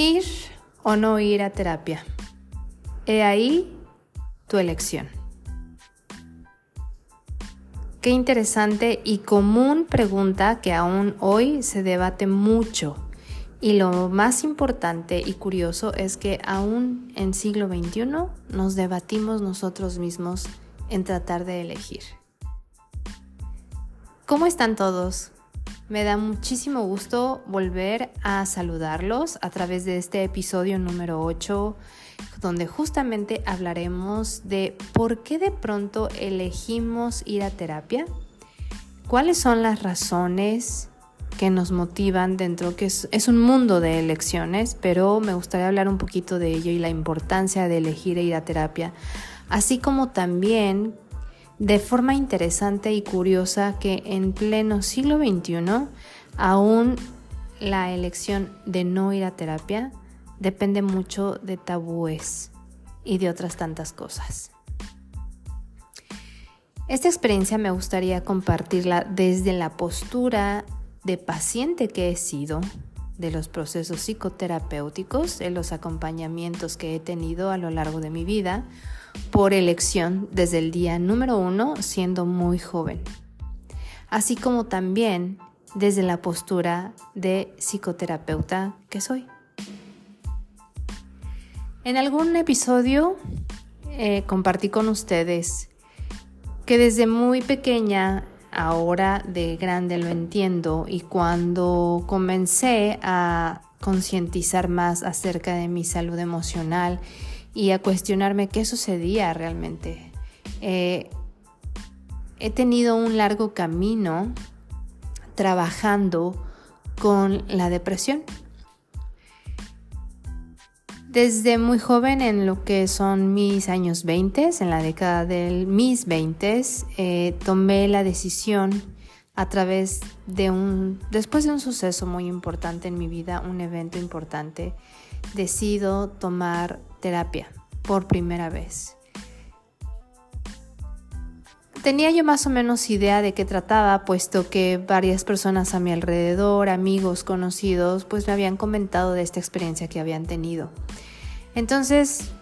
Ir o no ir a terapia. He ahí tu elección. Qué interesante y común pregunta que aún hoy se debate mucho. Y lo más importante y curioso es que aún en siglo XXI nos debatimos nosotros mismos en tratar de elegir. ¿Cómo están todos? Me da muchísimo gusto volver a saludarlos a través de este episodio número 8, donde justamente hablaremos de por qué de pronto elegimos ir a terapia, cuáles son las razones que nos motivan dentro, que es, es, un mundo de elecciones, pero me gustaría hablar un poquito de ello y la importancia de elegir ir a terapia, así como también de forma interesante y curiosa que en pleno siglo XXI aún la elección de no ir a terapia depende mucho de tabúes y de otras tantas cosas. Esta experiencia me gustaría compartirla desde la postura de paciente que he sido, de los procesos psicoterapéuticos, de los acompañamientos que he tenido a lo largo de mi vida, por elección desde el día número uno siendo muy joven, así como también desde la postura de psicoterapeuta que soy. En algún episodio eh, compartí con ustedes que desde muy pequeña, ahora de grande lo entiendo, y cuando comencé a concientizar más acerca de mi salud emocional y a cuestionarme qué sucedía realmente. Eh, he tenido un largo camino trabajando con la depresión. Desde muy joven, en lo que son mis años 20, en la década de mis 20, eh, tomé la decisión a través de un, después de un suceso muy importante en mi vida, un evento importante, decido tomar terapia por primera vez. Tenía yo más o menos idea de qué trataba, puesto que varias personas a mi alrededor, amigos, conocidos, pues me habían comentado de esta experiencia que habían tenido. Entonces,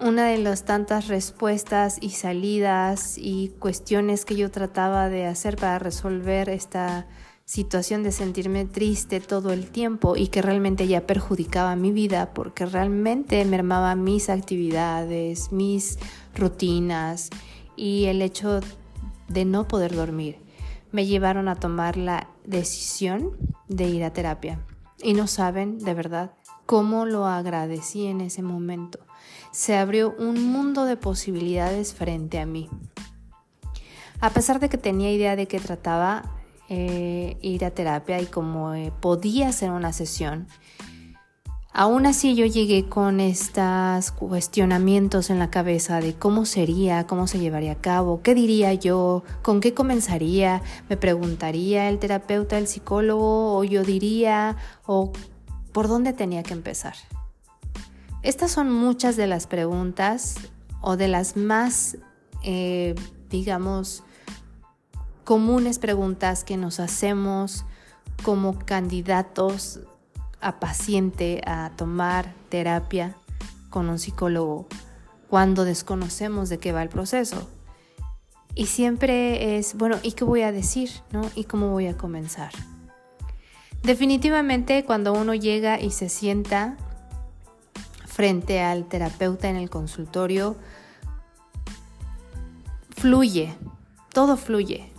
una de las tantas respuestas y salidas y cuestiones que yo trataba de hacer para resolver esta situación de sentirme triste todo el tiempo y que realmente ya perjudicaba mi vida porque realmente mermaba mis actividades, mis rutinas y el hecho de no poder dormir me llevaron a tomar la decisión de ir a terapia. Y no saben, de verdad, cómo lo agradecí en ese momento. Se abrió un mundo de posibilidades frente a mí. A pesar de que tenía idea de qué trataba, eh, ir a terapia y como eh, podía hacer una sesión. Aún así yo llegué con estos cuestionamientos en la cabeza de cómo sería, cómo se llevaría a cabo, qué diría yo, con qué comenzaría, me preguntaría el terapeuta, el psicólogo, o yo diría, o por dónde tenía que empezar. Estas son muchas de las preguntas o de las más, eh, digamos, comunes preguntas que nos hacemos como candidatos a paciente a tomar terapia con un psicólogo cuando desconocemos de qué va el proceso. Y siempre es, bueno, ¿y qué voy a decir? ¿no? ¿Y cómo voy a comenzar? Definitivamente cuando uno llega y se sienta frente al terapeuta en el consultorio, fluye, todo fluye.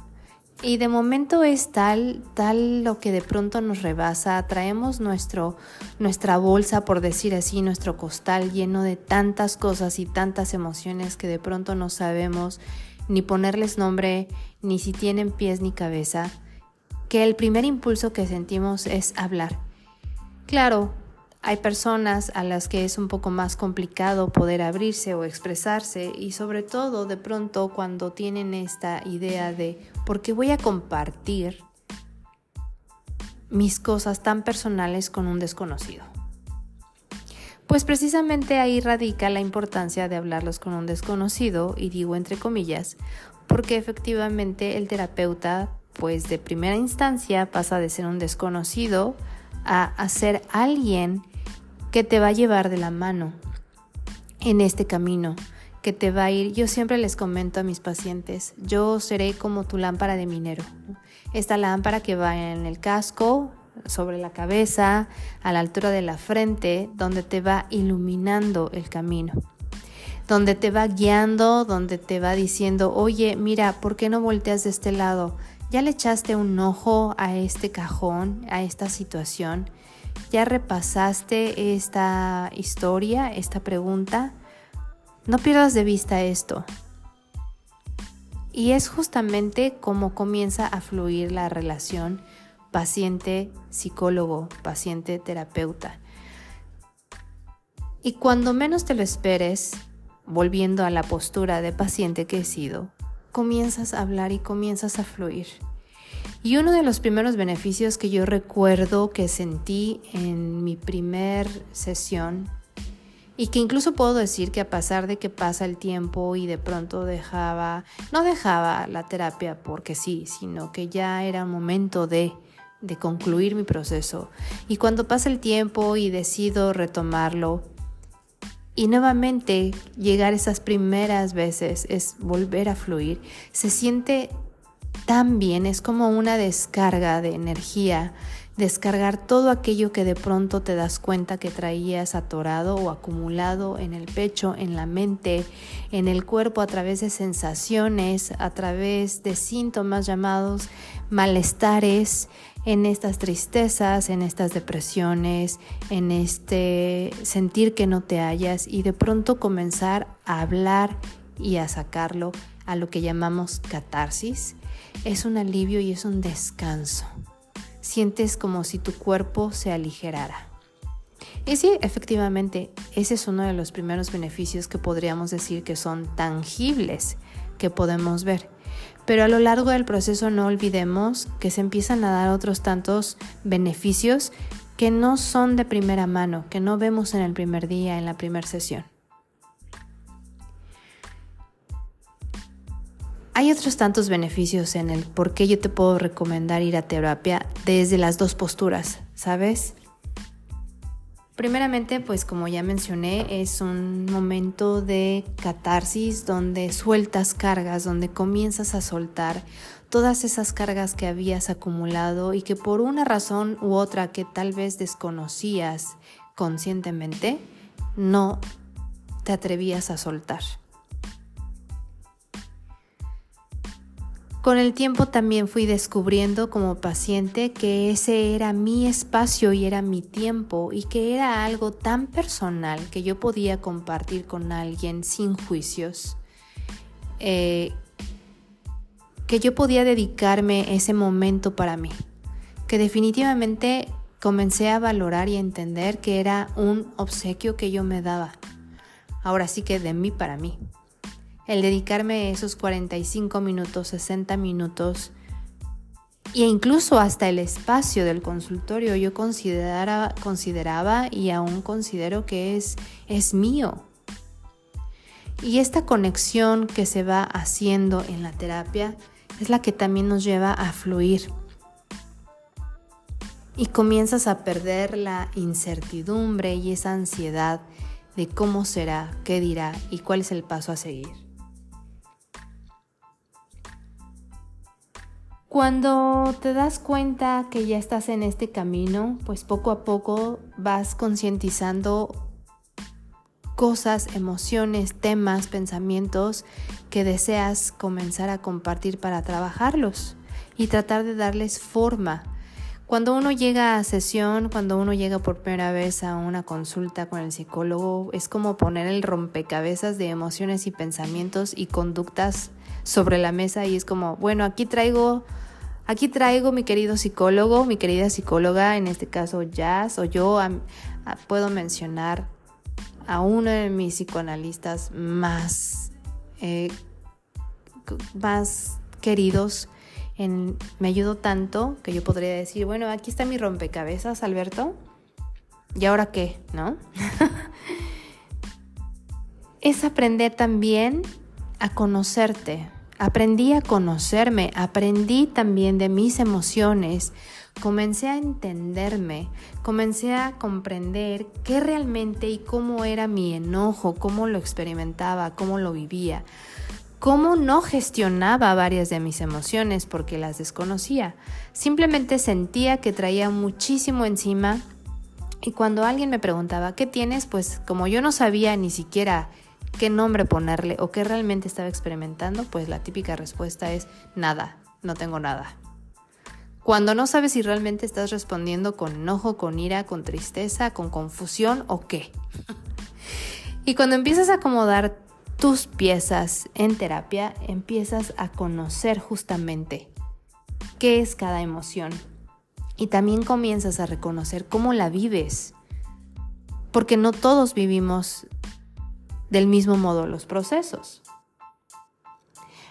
Y de momento es tal, tal lo que de pronto nos rebasa. Traemos nuestro, nuestra bolsa, por decir así, nuestro costal lleno de tantas cosas y tantas emociones que de pronto no sabemos ni ponerles nombre, ni si tienen pies ni cabeza, que el primer impulso que sentimos es hablar. Claro, hay personas a las que es un poco más complicado poder abrirse o expresarse y sobre todo de pronto cuando tienen esta idea de ¿por qué voy a compartir mis cosas tan personales con un desconocido? Pues precisamente ahí radica la importancia de hablarlos con un desconocido, y digo entre comillas, porque efectivamente el terapeuta, pues de primera instancia pasa de ser un desconocido a, ser alguien que te va a llevar de la mano en este camino, que te va a ir. Yo siempre les comento a mis pacientes, yo seré como tu lámpara de minero. Esta lámpara que va en el casco, sobre la cabeza, a la altura de la frente, donde te va iluminando el camino donde te va guiando, donde te va diciendo, oye, mira, ¿por qué no volteas de este lado? ¿Ya le echaste un ojo a este cajón, a esta situación? ¿Ya repasaste esta historia, esta pregunta? No pierdas de vista esto. Y es justamente como comienza a fluir la relación paciente-psicólogo, paciente-terapeuta. Y cuando menos te lo esperes, volviendo a la postura de paciente que he sido, comienzas a hablar y comienzas a fluir. Y uno de los primeros beneficios que yo recuerdo que sentí en mi primer sesión y que incluso puedo decir que a pesar de que pasa el tiempo y de pronto dejaba, no dejaba la terapia porque sí, sino que ya era momento de, de concluir mi proceso. Y cuando pasa el tiempo y decido retomarlo, y nuevamente llegar esas primeras veces es volver a fluir. Se siente tan bien, es como una descarga de energía, descargar todo aquello que de pronto te das cuenta que traías atorado o acumulado en el pecho, en la mente, en el cuerpo a través de sensaciones, a través de síntomas llamados malestares, en estas tristezas, en estas depresiones, en este sentir que no te hallas y de pronto comenzar a hablar y a sacarlo a lo que llamamos catarsis, es un alivio y es un descanso. Sientes como si tu cuerpo se aligerara. Y sí, efectivamente, ese es uno de los primeros beneficios que podríamos decir que son tangibles que podemos ver. Pero a lo largo del proceso no olvidemos que se empiezan a dar otros tantos beneficios que no son de primera mano, que no vemos en el primer día, en la primera sesión. Hay otros tantos beneficios en el por qué yo te puedo recomendar ir a terapia desde las dos posturas, ¿sabes? Primeramente, pues como ya mencioné, es un momento de catarsis donde sueltas cargas, donde comienzas a soltar todas esas cargas que habías acumulado y que por una razón u otra que tal vez desconocías conscientemente, no te atrevías a soltar. Con el tiempo también fui descubriendo como paciente que ese era mi espacio y era mi tiempo y que era algo tan personal que yo podía compartir con alguien sin juicios, eh, que yo podía dedicarme ese momento para mí, que definitivamente comencé a valorar y a entender que era un obsequio que yo me daba. Ahora sí que de mí para mí el dedicarme esos 45 minutos, 60 minutos e incluso hasta el espacio del consultorio yo consideraba y aún considero que es, es mío. Y esta conexión que se va haciendo en la terapia es la que también nos lleva a fluir. Y comienzas a perder la incertidumbre y esa ansiedad de cómo será, qué dirá y cuál es el paso a seguir. Cuando te das cuenta que ya estás en este camino, pues poco a poco vas concientizando cosas, emociones, temas, pensamientos que deseas comenzar a compartir para trabajarlos y tratar de darles forma. Cuando uno llega a sesión, cuando uno llega por primera vez a una consulta con el psicólogo, es como poner el rompecabezas de emociones y pensamientos y conductas sobre la mesa y es como, bueno, aquí traigo Aquí traigo mi querido psicólogo, mi querida psicóloga, en este caso Jazz, o yo puedo mencionar a uno de mis psicoanalistas más, eh, más queridos. me ayudó tanto que yo podría decir, bueno, aquí está mi rompecabezas, Alberto. ¿Y ahora qué? ¿No? es aprender también a conocerte, Aprendí a conocerme, aprendí también de mis emociones, comencé a entenderme, comencé a comprender qué realmente y cómo era mi enojo, cómo lo experimentaba, cómo lo vivía, cómo no gestionaba varias de mis emociones porque las desconocía. Simplemente sentía que traía muchísimo encima y cuando alguien me preguntaba, ¿qué tienes? Pues como yo no sabía ni siquiera qué nombre ponerle o qué realmente estaba experimentando, pues la típica respuesta es nada, no tengo nada. Cuando no sabes si realmente estás respondiendo con enojo, con ira, con tristeza, con confusión o qué. y cuando empiezas a acomodar tus piezas en terapia, empiezas a conocer justamente qué es cada emoción. Y también comienzas a reconocer cómo la vives. Porque no todos vivimos del mismo modo los procesos.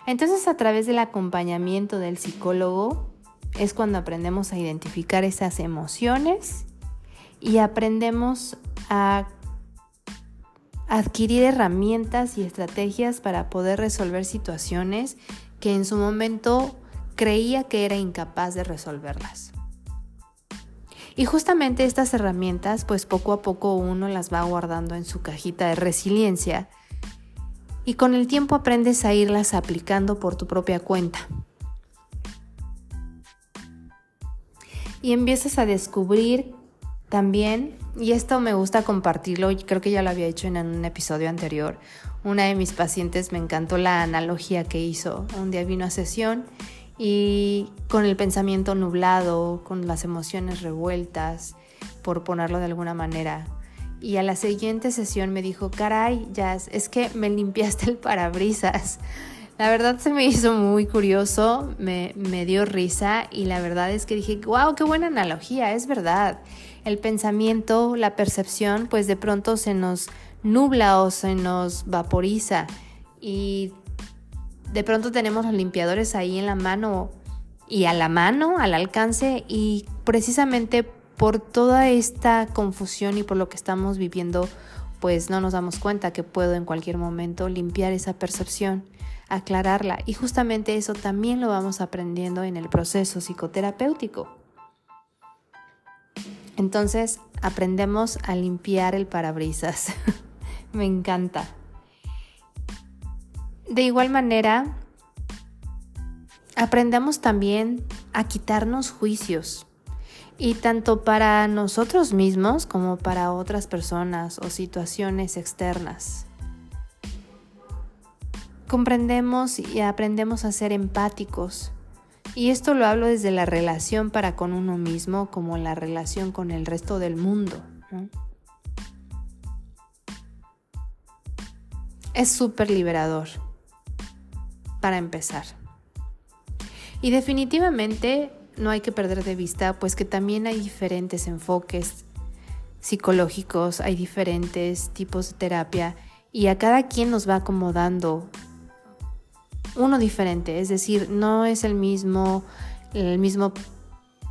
Entonces a través del acompañamiento del psicólogo es cuando aprendemos a identificar esas emociones y aprendemos a adquirir herramientas y estrategias para poder resolver situaciones que en su momento creía que era incapaz de resolverlas. Y justamente estas herramientas, pues poco a poco uno las va guardando en su cajita de resiliencia y con el tiempo aprendes a irlas aplicando por tu propia cuenta. Y empiezas a descubrir también, y esto me gusta compartirlo, y creo que ya lo había hecho en un episodio anterior, una de mis pacientes me encantó la analogía que hizo. Un día vino a sesión y con el pensamiento nublado, con las emociones revueltas, por ponerlo de alguna manera. Y a la siguiente sesión me dijo, caray, Jazz, es que me limpiaste el parabrisas. La verdad se me hizo muy curioso, me, me dio risa y la verdad es que dije, wow, qué buena analogía, es verdad. El pensamiento, la percepción, pues de pronto se nos nubla o se nos vaporiza y de pronto tenemos los limpiadores ahí en la mano y a la mano, al alcance y precisamente por toda esta confusión y por lo que estamos viviendo, pues no nos damos cuenta que puedo en cualquier momento limpiar esa percepción, aclararla y justamente eso también lo vamos aprendiendo en el proceso psicoterapéutico. Entonces aprendemos a limpiar el parabrisas. Me encanta. De igual manera, aprendemos también a quitarnos juicios. Y tanto para nosotros mismos como para otras personas o situaciones externas. Comprendemos y aprendemos a ser empáticos. Y esto lo hablo desde la relación para con uno mismo como la relación con el resto del mundo. Es súper liberador para empezar. Y definitivamente no hay que perder de vista pues que también hay diferentes enfoques psicológicos, hay diferentes tipos de terapia y a cada quien nos va acomodando uno diferente, es decir, no es el mismo el mismo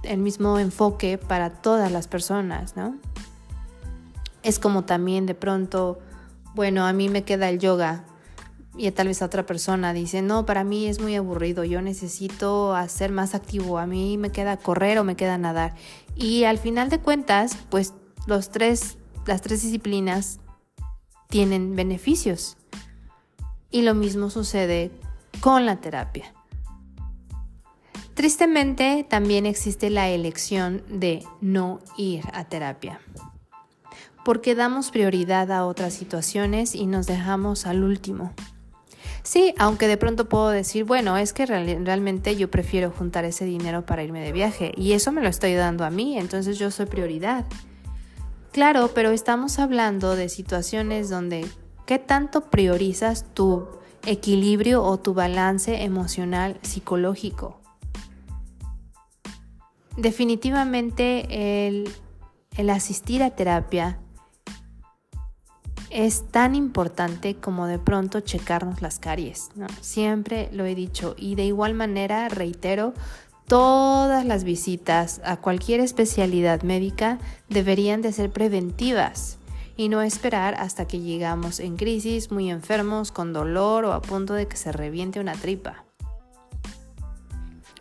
el mismo enfoque para todas las personas, ¿no? Es como también de pronto, bueno, a mí me queda el yoga, y tal vez otra persona dice, no, para mí es muy aburrido, yo necesito hacer más activo, a mí me queda correr o me queda nadar. Y al final de cuentas, pues los tres, las tres disciplinas tienen beneficios. Y lo mismo sucede con la terapia. Tristemente, también existe la elección de no ir a terapia, porque damos prioridad a otras situaciones y nos dejamos al último. Sí, aunque de pronto puedo decir, bueno, es que realmente yo prefiero juntar ese dinero para irme de viaje y eso me lo estoy dando a mí, entonces yo soy prioridad. Claro, pero estamos hablando de situaciones donde ¿qué tanto priorizas tu equilibrio o tu balance emocional psicológico? Definitivamente el, el asistir a terapia es tan importante como de pronto checarnos las caries. Siempre lo he dicho y de igual manera reitero, todas las visitas a cualquier especialidad médica deberían de ser preventivas y no esperar hasta que llegamos en crisis, muy enfermos, con dolor o a punto de que se reviente una tripa.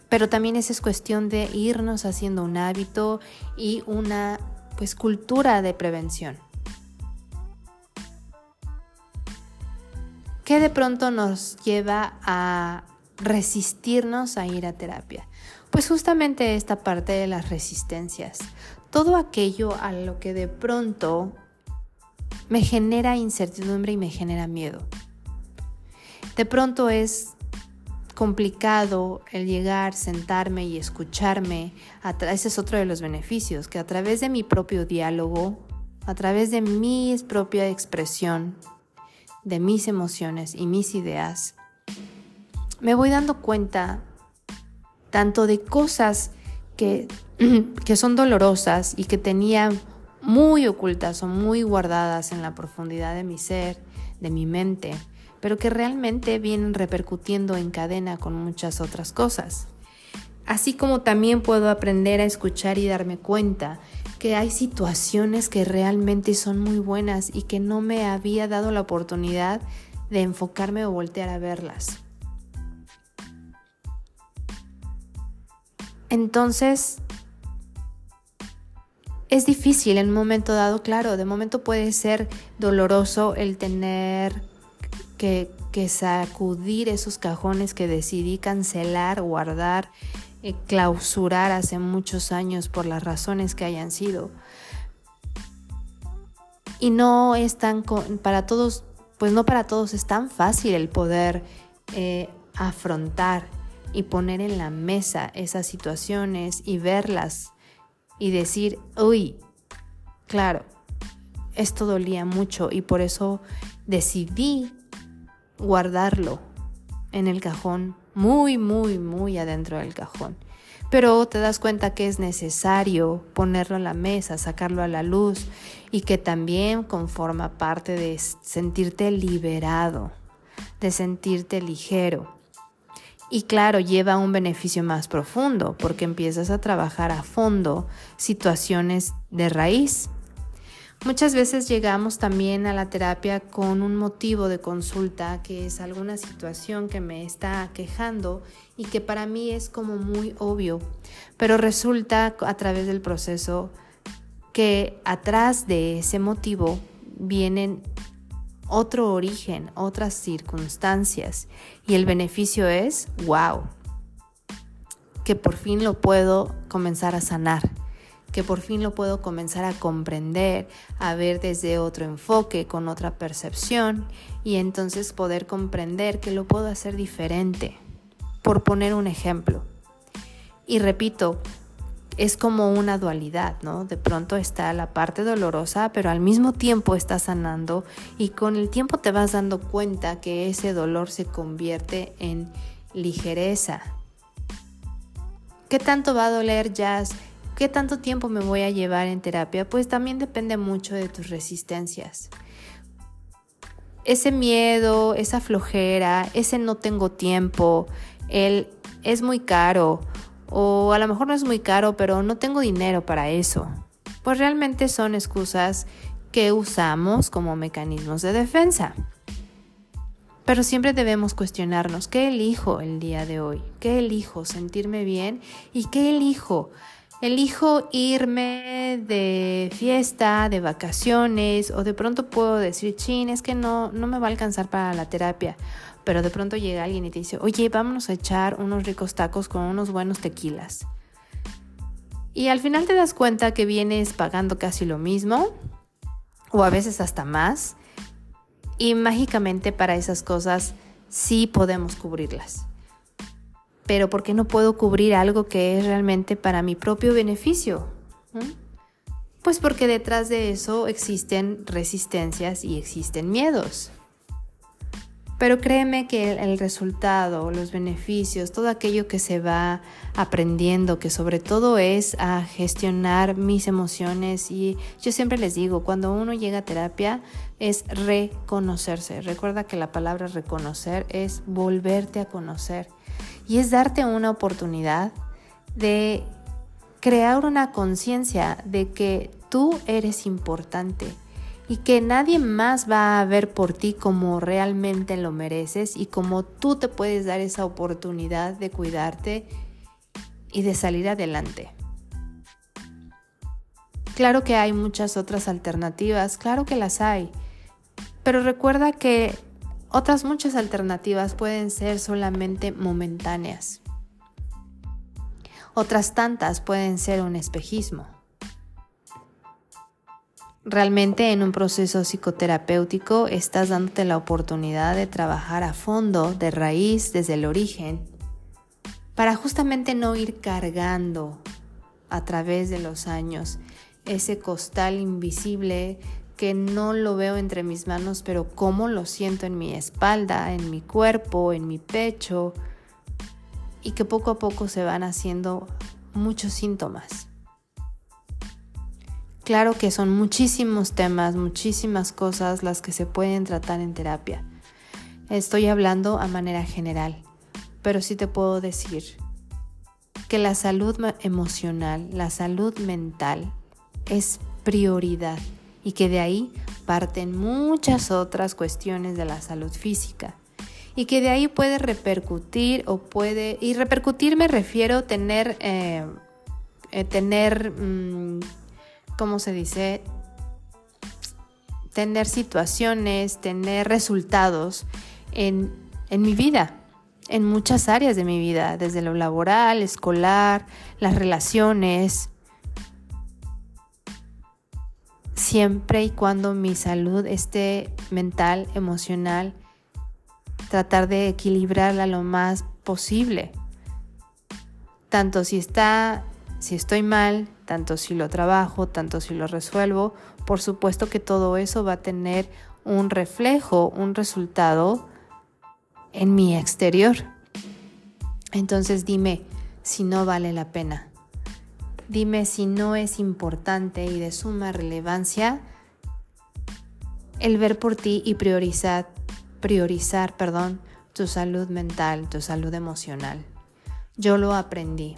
Pero también es cuestión de irnos haciendo un hábito y una pues cultura de prevención. ¿Qué de pronto nos lleva a resistirnos a ir a terapia? Pues justamente esta parte de las resistencias. Todo aquello a lo que de pronto me genera incertidumbre y me genera miedo. De pronto es complicado el llegar, sentarme y escucharme. Ese es otro de los beneficios, que a través de mi propio diálogo, a través de mi propia expresión, de mis emociones y mis ideas, me voy dando cuenta tanto de cosas que, que son dolorosas y que tenía muy ocultas o muy guardadas en la profundidad de mi ser, de mi mente, pero que realmente vienen repercutiendo en cadena con muchas otras cosas. Así como también puedo aprender a escuchar y darme cuenta que hay situaciones que realmente son muy buenas y que no me había dado la oportunidad de enfocarme o voltear a verlas. Entonces, es difícil en un momento dado, claro, de momento puede ser doloroso el tener que, sacudir esos cajones que decidí cancelar, guardar, clausurar hace muchos años por las razones que hayan sido. Y no es tan, para todos, pues no para todos es tan fácil el poder eh, afrontar y poner en la mesa esas situaciones y verlas y decir, uy, claro, esto dolía mucho y por eso decidí guardarlo en el cajón, muy, muy, muy adentro del cajón. Pero te das cuenta que es necesario ponerlo en la mesa, sacarlo a la luz y que también conforma parte de sentirte liberado, de sentirte ligero. Y claro, lleva un beneficio más profundo porque empiezas a trabajar a fondo situaciones de raíz Muchas veces llegamos también a la terapia con un motivo de consulta, que es alguna situación que me está quejando y que para mí es como muy obvio, pero resulta a través del proceso que atrás de ese motivo vienen otro origen, otras circunstancias y el beneficio es, wow, que por fin lo puedo comenzar a sanar que por fin lo puedo comenzar a comprender, a ver desde otro enfoque, con otra percepción y entonces poder comprender que lo puedo hacer diferente, por poner un ejemplo. Y repito, es como una dualidad, ¿no? De pronto está la parte dolorosa, pero al mismo tiempo está sanando y con el tiempo te vas dando cuenta que ese dolor se convierte en ligereza. ¿Qué tanto va a doler jazz ¿Qué tanto tiempo me voy a llevar en terapia? Pues también depende mucho de tus resistencias. Ese miedo, esa flojera, ese no tengo tiempo, el es muy caro o a lo mejor no es muy caro, pero no tengo dinero para eso. Pues realmente son excusas que usamos como mecanismos de defensa. Pero siempre debemos cuestionarnos, ¿qué elijo el día de hoy? ¿Qué elijo? ¿Sentirme bien? ¿Y qué elijo? Elijo irme de fiesta, de vacaciones, o de pronto puedo decir, chin, es que no, no me va a alcanzar para la terapia. Pero de pronto llega alguien y te dice, oye, vámonos a echar unos ricos tacos con unos buenos tequilas. Y al final te das cuenta que vienes pagando casi lo mismo, o a veces hasta más, y mágicamente para esas cosas sí podemos cubrirlas pero ¿por qué no puedo cubrir algo que es realmente para mi propio beneficio? Pues porque detrás de eso existen resistencias y existen miedos. Pero créeme que el resultado, los beneficios, todo aquello que se va aprendiendo, que sobre todo es a gestionar mis emociones y yo siempre les digo, cuando uno llega a terapia es reconocerse. Recuerda que la palabra reconocer es volverte a conocer y es darte una oportunidad de crear una conciencia de que tú eres importante y que nadie más va a ver por ti como realmente lo mereces y como tú te puedes dar esa oportunidad de cuidarte y de salir adelante. Claro que hay muchas otras alternativas, claro que las hay, pero recuerda que otras muchas alternativas pueden ser solamente momentáneas. Otras tantas pueden ser un espejismo. Realmente en un proceso psicoterapéutico estás dándote la oportunidad de trabajar a fondo, de raíz, desde el origen, para justamente no ir cargando a través de los años ese costal invisible que no lo veo entre mis manos, pero cómo lo siento en mi espalda, en mi cuerpo, en mi pecho, y que poco a poco se van haciendo muchos síntomas. Claro que son muchísimos temas, muchísimas cosas las que se pueden tratar en terapia. Estoy hablando a manera general, pero sí te puedo decir que la salud emocional, la salud mental es prioridad y que de ahí parten muchas otras cuestiones de la salud física y que de ahí puede repercutir o puede, y repercutir me refiero tener, eh, eh, tener, mm, ¿cómo se dice? Tener situaciones, tener resultados en, en mi vida, en muchas áreas de mi vida, desde lo laboral, escolar, las relaciones, siempre y cuando mi salud esté mental, emocional, tratar de equilibrarla lo más posible. Tanto si está, si estoy mal, tanto si lo trabajo, tanto si lo resuelvo, por supuesto que todo eso va a tener un reflejo, un resultado en mi exterior. Entonces dime si no vale la pena. Dime si no es importante y de suma relevancia el ver por ti y priorizar, priorizar, perdón, tu salud mental, tu salud emocional. Yo lo aprendí.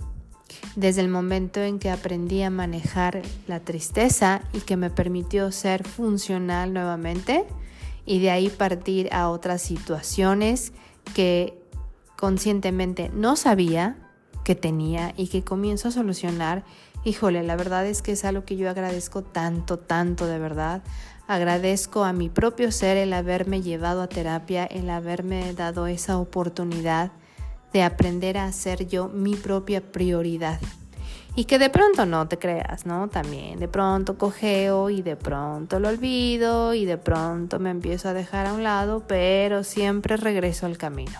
Desde el momento en que aprendí a manejar la tristeza y que me permitió ser funcional nuevamente y de ahí partir a otras situaciones que conscientemente no sabía que tenía y que comienzo a solucionar, híjole, la verdad es que es algo que yo agradezco tanto, tanto de verdad. Agradezco a mi propio ser el haberme llevado a terapia, el haberme dado esa oportunidad de aprender a ser yo mi propia prioridad. Y que de pronto no te creas, ¿no? También de pronto cogeo y de pronto lo olvido y de pronto me empiezo a dejar a un lado, pero siempre regreso al camino.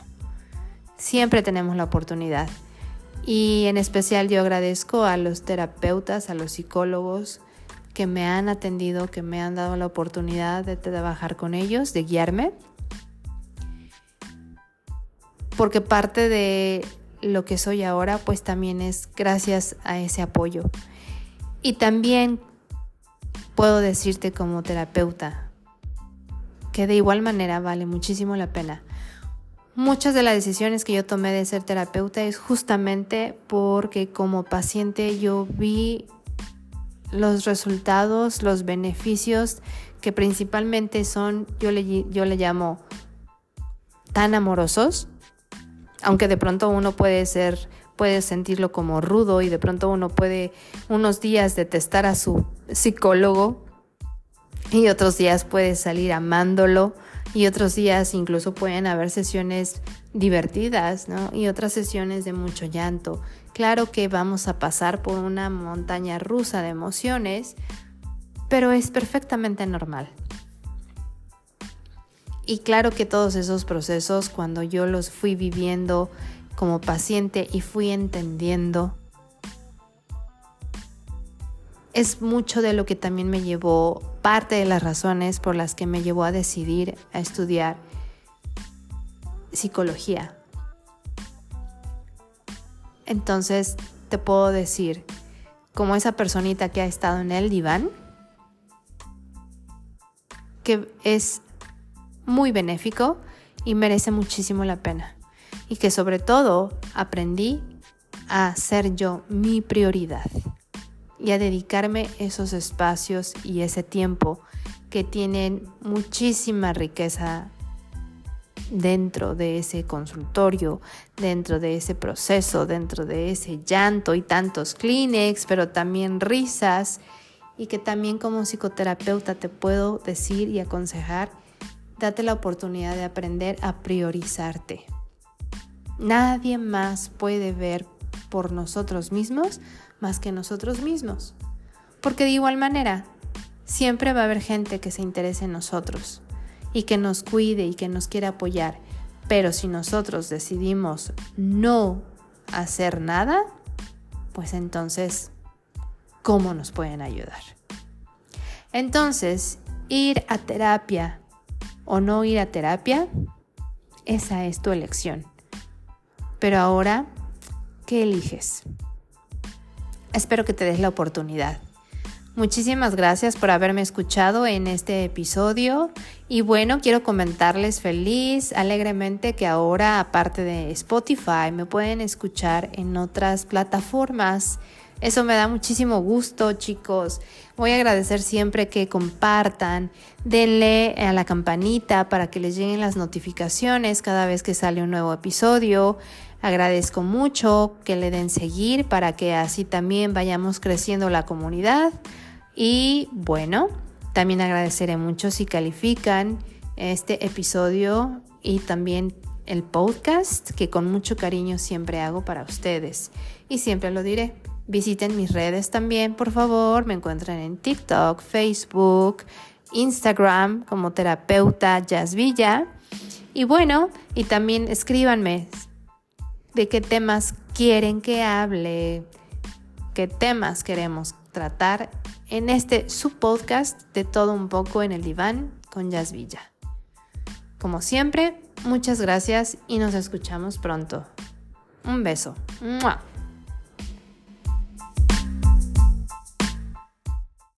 Siempre tenemos la oportunidad. Y en especial yo agradezco a los terapeutas, a los psicólogos que me han atendido, que me han dado la oportunidad de trabajar con ellos, de guiarme. Porque parte de lo que soy ahora pues también es gracias a ese apoyo. Y también puedo decirte como terapeuta que de igual manera vale muchísimo la pena Muchas de las decisiones que yo tomé de ser terapeuta es justamente porque como paciente yo vi los resultados, los beneficios que principalmente son, yo le, yo le llamo tan amorosos, aunque de pronto uno puede ser, puede sentirlo como rudo y de pronto uno puede unos días detestar a su psicólogo y otros días puede salir amándolo y otros días incluso pueden haber sesiones divertidas, ¿no? Y otras sesiones de mucho llanto. Claro que vamos a pasar por una montaña rusa de emociones, pero es perfectamente normal. Y claro que todos esos procesos, cuando yo los fui viviendo como paciente y fui entendiendo, es mucho de lo que también me llevó, parte de las razones por las que me llevó a decidir a estudiar psicología. Entonces te puedo decir, como esa personita que ha estado en el diván, que es muy benéfico y merece muchísimo la pena. Y que sobre todo aprendí a ser yo mi prioridad y a dedicarme esos espacios y ese tiempo que tienen muchísima riqueza dentro de ese consultorio, dentro de ese proceso, dentro de ese llanto y tantos Kleenex, pero también risas y que también como psicoterapeuta te puedo decir y aconsejar, date la oportunidad de aprender a priorizarte. Nadie más puede ver por nosotros mismos más que nosotros mismos. Porque de igual manera, siempre va a haber gente que se interese en nosotros y que nos cuide y que nos quiera apoyar. Pero si nosotros decidimos no hacer nada, pues entonces, ¿cómo nos pueden ayudar? Entonces, ir a terapia o no ir a terapia, esa es tu elección. Pero ahora, ¿qué eliges? Espero que te des la oportunidad. Muchísimas gracias por haberme escuchado en este episodio y bueno, quiero comentarles feliz, alegremente que ahora aparte de Spotify me pueden escuchar en otras plataformas. Eso me da muchísimo gusto, chicos. Voy a agradecer siempre que compartan, denle a la campanita para que les lleguen las notificaciones cada vez que sale un nuevo episodio. Agradezco mucho que le den seguir para que así también vayamos creciendo la comunidad. Y bueno, también agradeceré mucho si califican este episodio y también el podcast que con mucho cariño siempre hago para ustedes. Y siempre lo diré. Visiten mis redes también, por favor. Me encuentran en TikTok, Facebook, Instagram como terapeuta Jazz Villa. Y bueno, y también escríbanme de qué temas quieren que hable, qué temas queremos tratar en este subpodcast de todo un poco en el diván con Jazz Villa. Como siempre, muchas gracias y nos escuchamos pronto. Un beso.